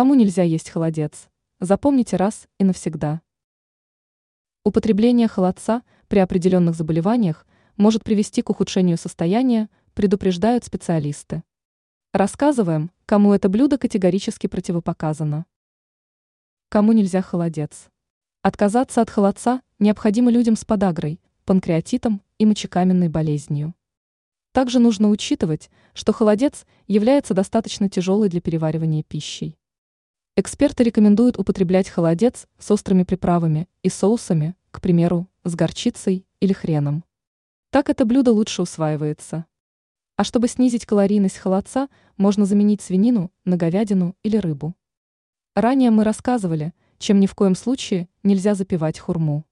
Кому нельзя есть холодец? Запомните раз и навсегда. Употребление холодца при определенных заболеваниях может привести к ухудшению состояния, предупреждают специалисты. Рассказываем, кому это блюдо категорически противопоказано. Кому нельзя холодец? Отказаться от холодца необходимо людям с подагрой, панкреатитом и мочекаменной болезнью. Также нужно учитывать, что холодец является достаточно тяжелой для переваривания пищей. Эксперты рекомендуют употреблять холодец с острыми приправами и соусами, к примеру, с горчицей или хреном. Так это блюдо лучше усваивается. А чтобы снизить калорийность холодца, можно заменить свинину на говядину или рыбу. Ранее мы рассказывали, чем ни в коем случае нельзя запивать хурму.